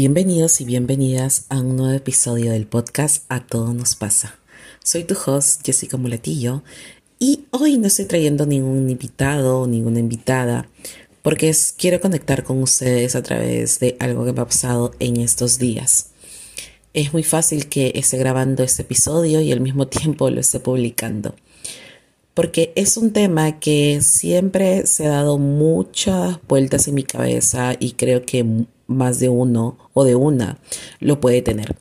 Bienvenidos y bienvenidas a un nuevo episodio del podcast A Todo Nos Pasa. Soy tu host Jessica Mulatillo y hoy no estoy trayendo ningún invitado o ninguna invitada porque quiero conectar con ustedes a través de algo que me ha pasado en estos días. Es muy fácil que esté grabando este episodio y al mismo tiempo lo esté publicando porque es un tema que siempre se ha dado muchas vueltas en mi cabeza y creo que más de uno o de una lo puede tener,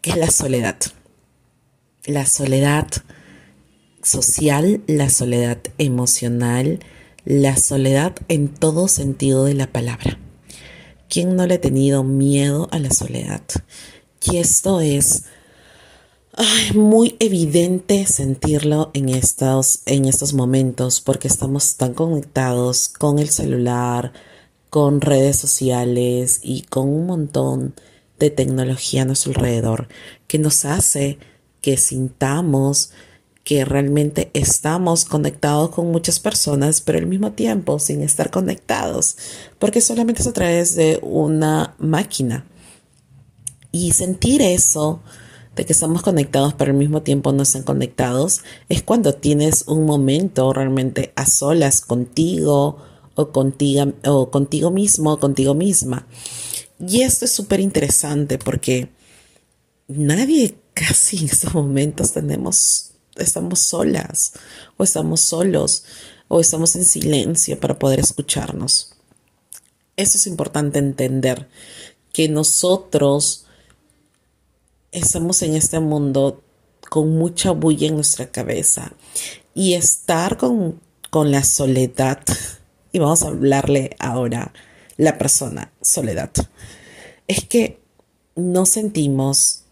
que es la soledad. La soledad social, la soledad emocional, la soledad en todo sentido de la palabra. ¿Quién no le ha tenido miedo a la soledad? Y esto es muy evidente sentirlo en estos, en estos momentos porque estamos tan conectados con el celular, con redes sociales y con un montón de tecnología a nuestro alrededor que nos hace que sintamos que realmente estamos conectados con muchas personas, pero al mismo tiempo sin estar conectados, porque solamente es a través de una máquina. Y sentir eso, de que estamos conectados pero al mismo tiempo no están conectados, es cuando tienes un momento realmente a solas contigo o contigo, o contigo mismo o contigo misma. Y esto es súper interesante porque nadie casi en estos momentos tenemos, estamos solas o estamos solos o estamos en silencio para poder escucharnos. Eso es importante entender, que nosotros estamos en este mundo con mucha bulla en nuestra cabeza y estar con, con la soledad, y vamos a hablarle ahora la persona soledad, es que no sentimos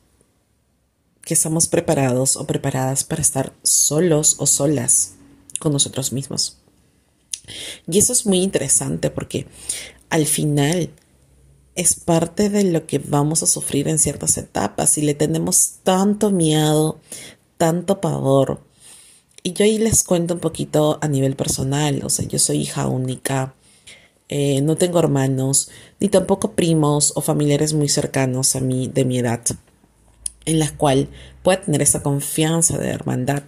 que estamos preparados o preparadas para estar solos o solas con nosotros mismos. Y eso es muy interesante porque al final es parte de lo que vamos a sufrir en ciertas etapas y le tenemos tanto miedo, tanto pavor. Y yo ahí les cuento un poquito a nivel personal, o sea, yo soy hija única, eh, no tengo hermanos, ni tampoco primos o familiares muy cercanos a mí de mi edad, en las cual pueda tener esa confianza de hermandad.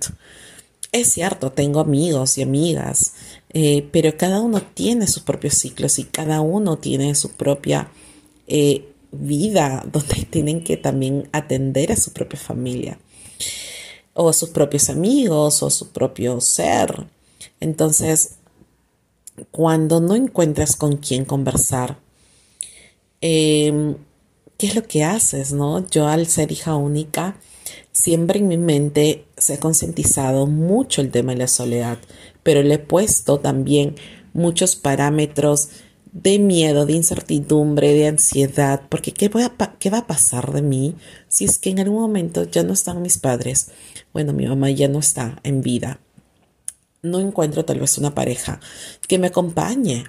Es cierto, tengo amigos y amigas, eh, pero cada uno tiene sus propios ciclos y cada uno tiene su propia eh, vida donde tienen que también atender a su propia familia o a sus propios amigos o a su propio ser. Entonces, cuando no encuentras con quién conversar, em, ¿qué es lo que haces? No? Yo al ser hija única, siempre en mi mente se ha concientizado mucho el tema de la soledad, pero le he puesto también muchos parámetros de miedo, de incertidumbre, de ansiedad, porque ¿qué, voy ¿qué va a pasar de mí si es que en algún momento ya no están mis padres? Bueno, mi mamá ya no está en vida. No encuentro tal vez una pareja que me acompañe.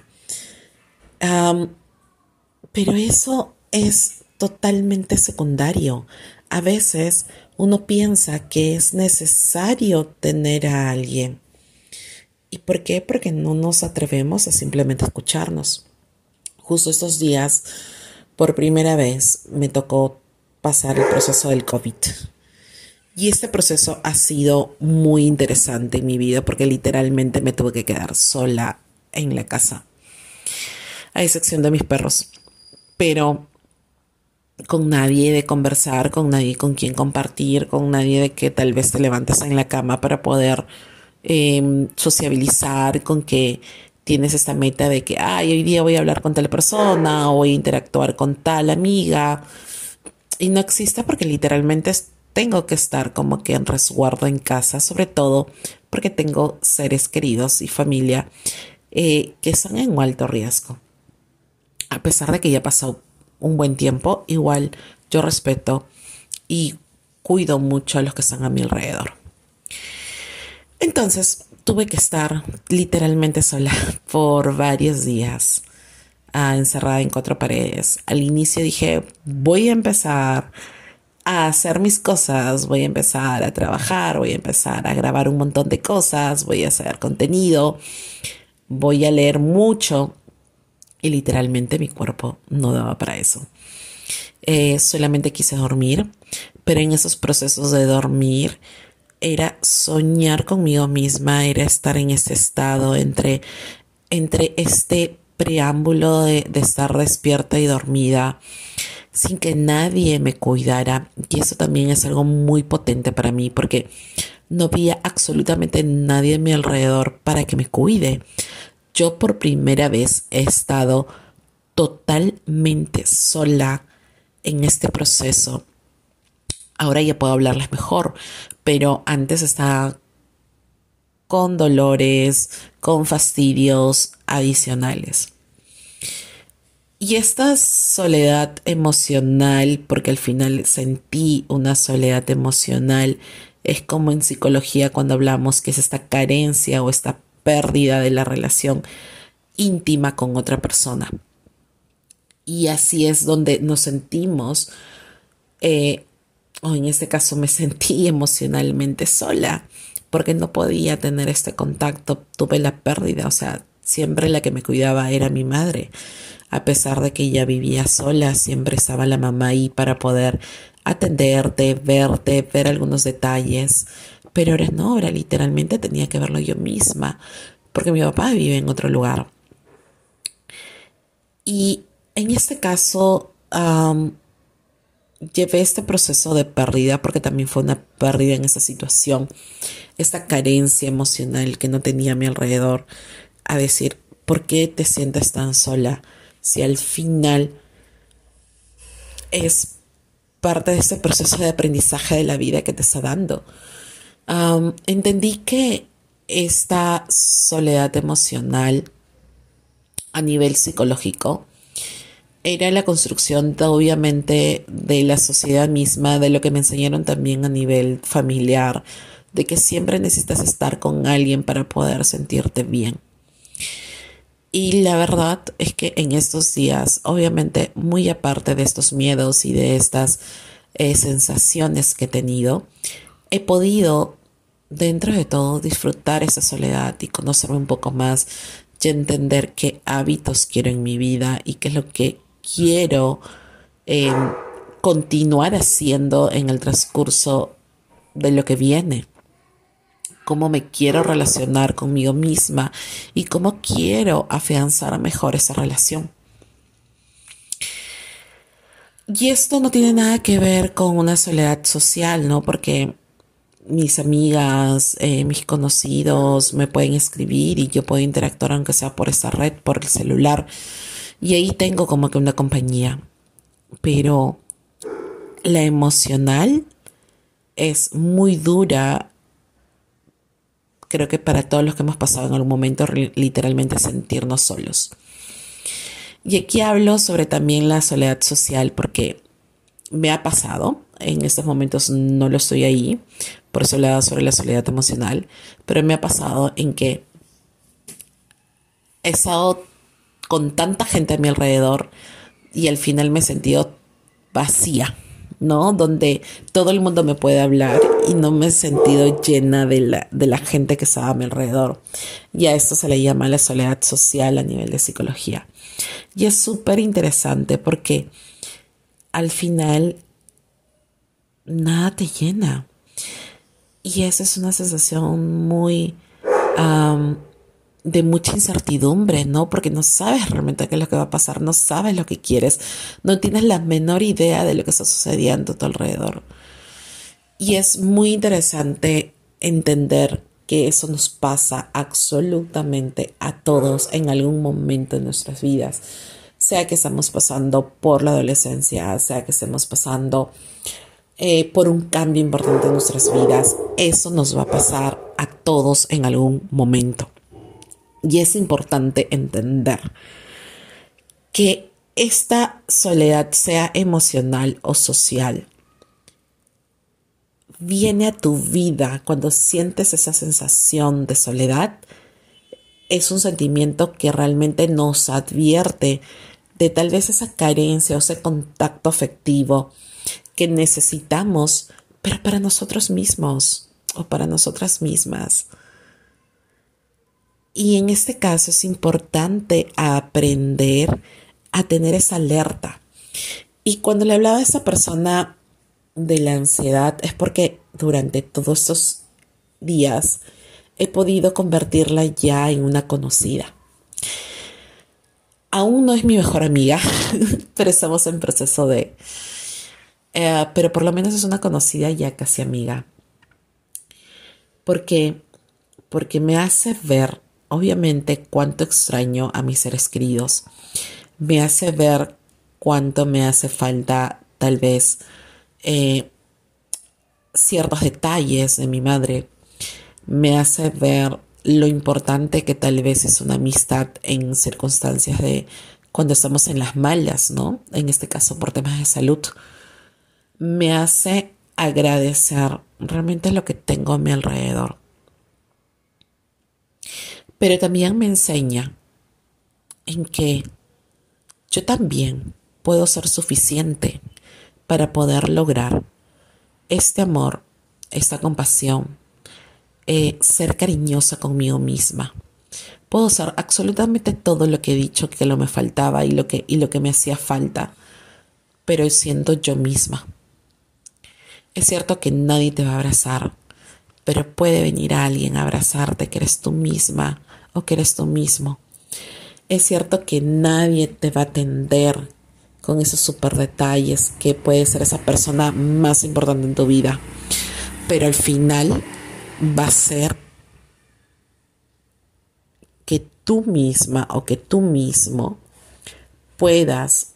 pero eso es totalmente secundario. A veces uno piensa que es necesario tener a alguien. ¿Y por qué? Porque no nos atrevemos a simplemente escucharnos justo estos días, por primera vez, me tocó pasar el proceso del COVID. Y este proceso ha sido muy interesante en mi vida porque literalmente me tuve que quedar sola en la casa, a excepción de mis perros. Pero con nadie de conversar, con nadie con quien compartir, con nadie de que tal vez te levantes en la cama para poder em, sociabilizar, con que tienes esta meta de que, ay, hoy día voy a hablar con tal persona o voy a interactuar con tal amiga. Y no existe porque literalmente tengo que estar como que en resguardo en casa, sobre todo porque tengo seres queridos y familia eh, que están en alto riesgo. A pesar de que ya ha pasado un buen tiempo, igual yo respeto y cuido mucho a los que están a mi alrededor. Entonces, tuve que estar literalmente sola por varios días, ah, encerrada en cuatro paredes. Al inicio dije, voy a empezar a hacer mis cosas, voy a empezar a trabajar, voy a empezar a grabar un montón de cosas, voy a hacer contenido, voy a leer mucho y literalmente mi cuerpo no daba para eso. eh, solamente quise dormir, pero en esos procesos de dormir era soñar conmigo misma, era estar en ese estado entre, entre este preámbulo de, de estar despierta y dormida sin que nadie me cuidara. Y eso también es algo muy potente para mí porque no había absolutamente nadie a mi alrededor para que me cuide. Yo por primera vez he estado totalmente sola en este proceso. Ahora ya puedo hablarles mejor, pero antes estaba con dolores, con fastidios adicionales. Y esta soledad emocional, porque al final sentí una soledad emocional, es como en psicología cuando hablamos que es esta carencia o esta pérdida de la relación íntima con otra persona. Y así es donde nos sentimos, eh, o en este caso me sentí emocionalmente sola, porque no podía tener este contacto, tuve la pérdida, o sea, siempre la que me cuidaba era mi madre a pesar de que ella vivía sola, siempre estaba la mamá ahí para poder atenderte, verte, ver algunos detalles. Pero ahora no, ahora literalmente tenía que verlo yo misma, porque mi papá vive en otro lugar. Y en este caso, llevé este proceso de pérdida, porque también fue una pérdida en esa situación, esta carencia emocional que no tenía a mi alrededor, a decir, ¿por qué te sientes tan sola? si al final es parte de ese proceso de aprendizaje de la vida que te está dando. entendí que esta soledad emocional a nivel psicológico era la construcción obviamente de la sociedad misma, de lo que me enseñaron también a nivel familiar, de que siempre necesitas estar con alguien para poder sentirte bien. Y la verdad es que en estos días, obviamente, muy aparte de estos miedos y de estas eh, sensaciones que he tenido, he podido, dentro de todo, disfrutar esa soledad y conocerme un poco más y entender qué hábitos quiero en mi vida y qué es lo que quiero em, continuar haciendo en el transcurso de lo que viene cómo me quiero relacionar conmigo misma y cómo quiero afianzar mejor esa relación. Y esto no tiene nada que ver con una soledad social, ¿no? Porque mis amigas, eh, mis conocidos me pueden escribir y yo puedo interactuar aunque sea por esa red, por el celular. Y ahí tengo como que una compañía. Pero la emocional es muy dura creo que para todos los que hemos pasado en algún momento literalmente sentirnos solos. Y aquí hablo sobre también la soledad social porque me ha pasado, en estos momentos no lo estoy ahí, por eso dado sobre la soledad emocional, pero me ha pasado en que he estado con tanta gente a mi alrededor y al final me he sentido vacía ¿no? Donde todo el mundo me puede hablar y no me he sentido llena de la, de la gente que estaba a mi alrededor. Y a esto se le llama la soledad social a nivel de psicología. Y es súper interesante porque al final nada te llena. Y esa es una sensación muy de mucha incertidumbre, ¿no? Porque no sabes realmente qué es lo que va a pasar, no sabes lo que quieres, no tienes la menor idea de lo que está sucediendo a tu alrededor. Y es muy interesante entender que eso nos pasa absolutamente a todos en algún momento de nuestras vidas, sea que estamos pasando por la adolescencia, sea que estemos pasando eh, por un cambio importante en nuestras vidas, eso nos va a pasar a todos en algún momento. Y es importante entender que esta soledad, sea emocional o social, viene a tu vida cuando sientes esa sensación de soledad. Es un sentimiento que realmente nos advierte de tal vez esa carencia o ese contacto afectivo que necesitamos, pero para nosotros mismos o para nosotras mismas. Y en este caso es importante aprender a tener esa alerta. Y cuando le hablaba a esa persona de la ansiedad es porque durante todos estos días he podido convertirla ya en una conocida. Aún no es mi mejor amiga, pero estamos en proceso de... Eh, pero por lo menos es una conocida ya casi amiga. Porque, porque me hace ver, obviamente, cuánto extraño a mis seres queridos. Me hace ver cuánto me hace falta tal vez eh, ciertos detalles de mi madre. Me hace ver lo importante que tal vez es una amistad en circunstancias de cuando estamos en las malas, ¿no? En este caso por temas de salud. Me hace agradecer realmente lo que tengo a mi alrededor. Pero también me enseña en que yo también puedo ser suficiente para poder lograr este amor, esta compasión, eh, ser cariñosa conmigo misma. Puedo ser absolutamente todo lo que he dicho que lo me faltaba y lo que, y lo que me hacía falta, pero siendo yo misma. Es cierto que nadie te va a abrazar, pero puede venir alguien a abrazarte que eres tú misma o que eres tú mismo. Es cierto que nadie te va a atender con esos super detalles que puede ser esa persona más importante en tu vida, pero al final va a ser que tú misma o que tú mismo puedas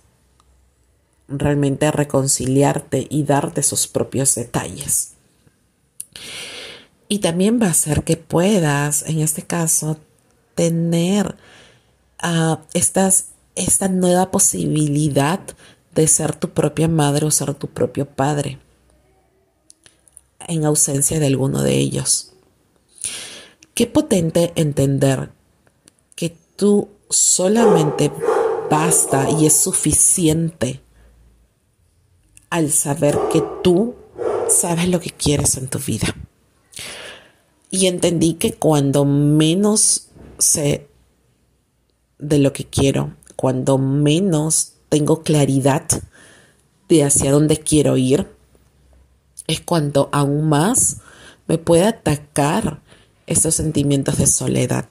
realmente reconciliarte y darte esos propios detalles. Y también va a ser que puedas, en este caso, tener ah, estas, esta nueva posibilidad de ser tu propia madre o ser tu propio padre en ausencia de alguno de ellos. Qué potente entender que tú solamente basta y es suficiente al saber que tú sabes lo que quieres en tu vida. Y entendí que cuando menos sé de lo que quiero, cuando menos tengo claridad de hacia dónde quiero ir, es cuando aún más me puede atacar estos sentimientos de soledad.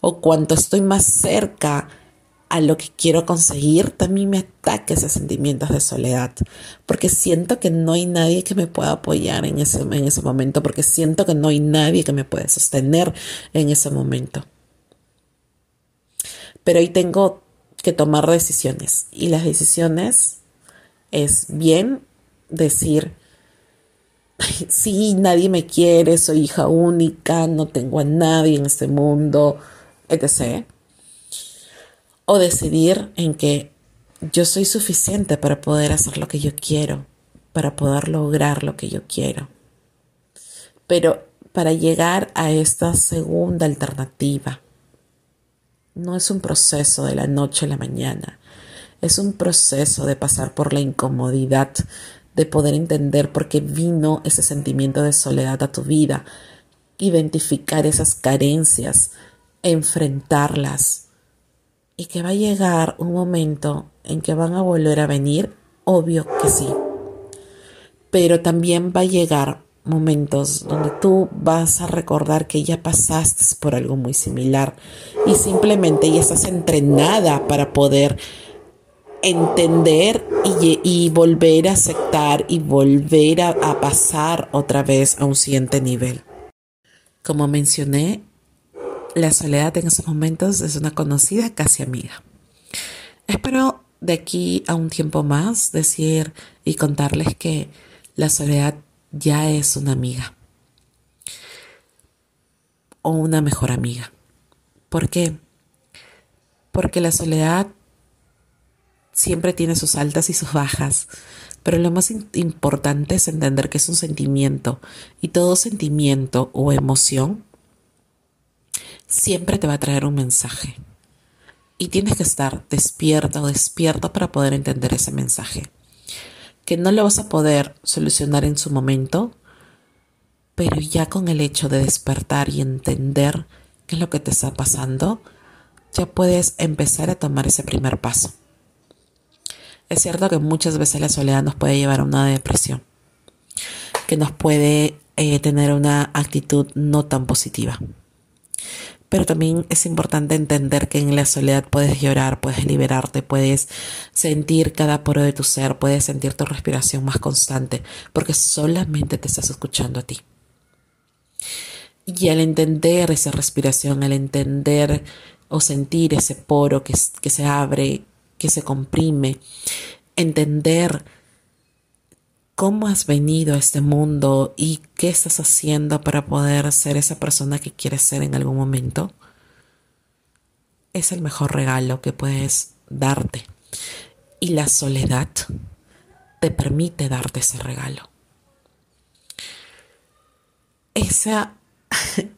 O cuando estoy más cerca a lo que quiero conseguir, también me ataca esos sentimientos de soledad. Porque siento que no hay nadie que me pueda apoyar en ese, en ese momento. Porque siento que no hay nadie que me pueda sostener en ese momento. Pero hoy tengo que tomar decisiones. Y las decisiones es bien decir, sí, nadie me quiere, soy hija única, no tengo a nadie en este mundo, etc. O decidir en que yo soy suficiente para poder hacer lo que yo quiero, para poder lograr lo que yo quiero. Pero para llegar a esta segunda alternativa, no es un proceso de la noche a la mañana, es un proceso de pasar por la incomodidad de poder entender por qué vino ese sentimiento de soledad a tu vida, identificar esas carencias, enfrentarlas y que va a llegar un momento en que van a volver a venir, obvio que sí, pero también va a llegar momentos donde tú vas a recordar que ya pasaste por algo muy similar y simplemente ya estás entrenada para poder entender y, volver a aceptar y volver a, a pasar otra vez a un siguiente nivel. Como mencioné, la soledad en esos momentos es una conocida casi amiga. Espero de aquí a un tiempo más decir y contarles que la soledad ya es una amiga o una mejor amiga. ¿Por qué? Porque la soledad siempre tiene sus altas y sus bajas, pero lo más importante es entender que es un sentimiento y todo sentimiento o emoción siempre te va a traer un mensaje. Y tienes que estar despierta o despierto para poder entender ese mensaje. Que no lo vas a poder solucionar en su momento, pero ya con el hecho de despertar y entender qué es lo que te está pasando, ya puedes empezar a tomar ese primer paso. Es cierto que muchas veces la soledad nos puede llevar a una depresión, que nos puede eh, tener una actitud no tan positiva. Pero también es importante entender que en la soledad puedes llorar, puedes liberarte, puedes sentir cada poro de tu ser, puedes sentir tu respiración más constante, porque solamente te estás escuchando a ti. Y al entender esa respiración, al entender o sentir ese poro que, que se abre, que se comprime, entender cómo has venido a este mundo y qué estás haciendo para poder ser esa persona que quieres ser en algún momento, es el mejor regalo que puedes darte. Y la soledad te permite darte ese regalo. Esa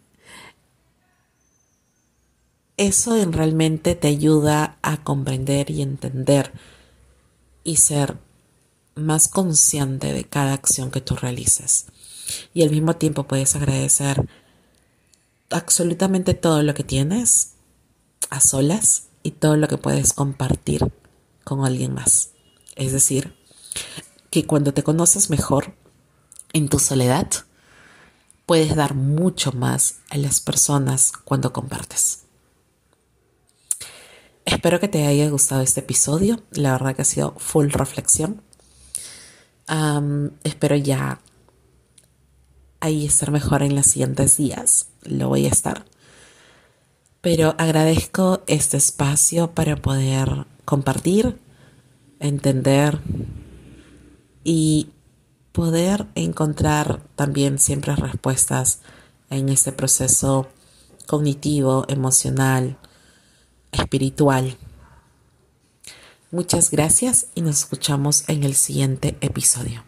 eso realmente te ayuda a comprender y entender y ser más consciente de cada acción que tú realices. Y al mismo tiempo puedes agradecer absolutamente todo lo que tienes a solas y todo lo que puedes compartir con alguien más. Es decir, que cuando te conoces mejor en tu soledad, puedes dar mucho más a las personas cuando compartes. Espero que te haya gustado este episodio. La verdad que ha sido full reflexión. Espero ya ahí estar mejor en los siguientes días. Lo voy a estar. Pero agradezco este espacio para poder compartir, entender y poder encontrar también siempre respuestas en este proceso cognitivo, emocional, espiritual. Muchas gracias y nos escuchamos en el siguiente episodio.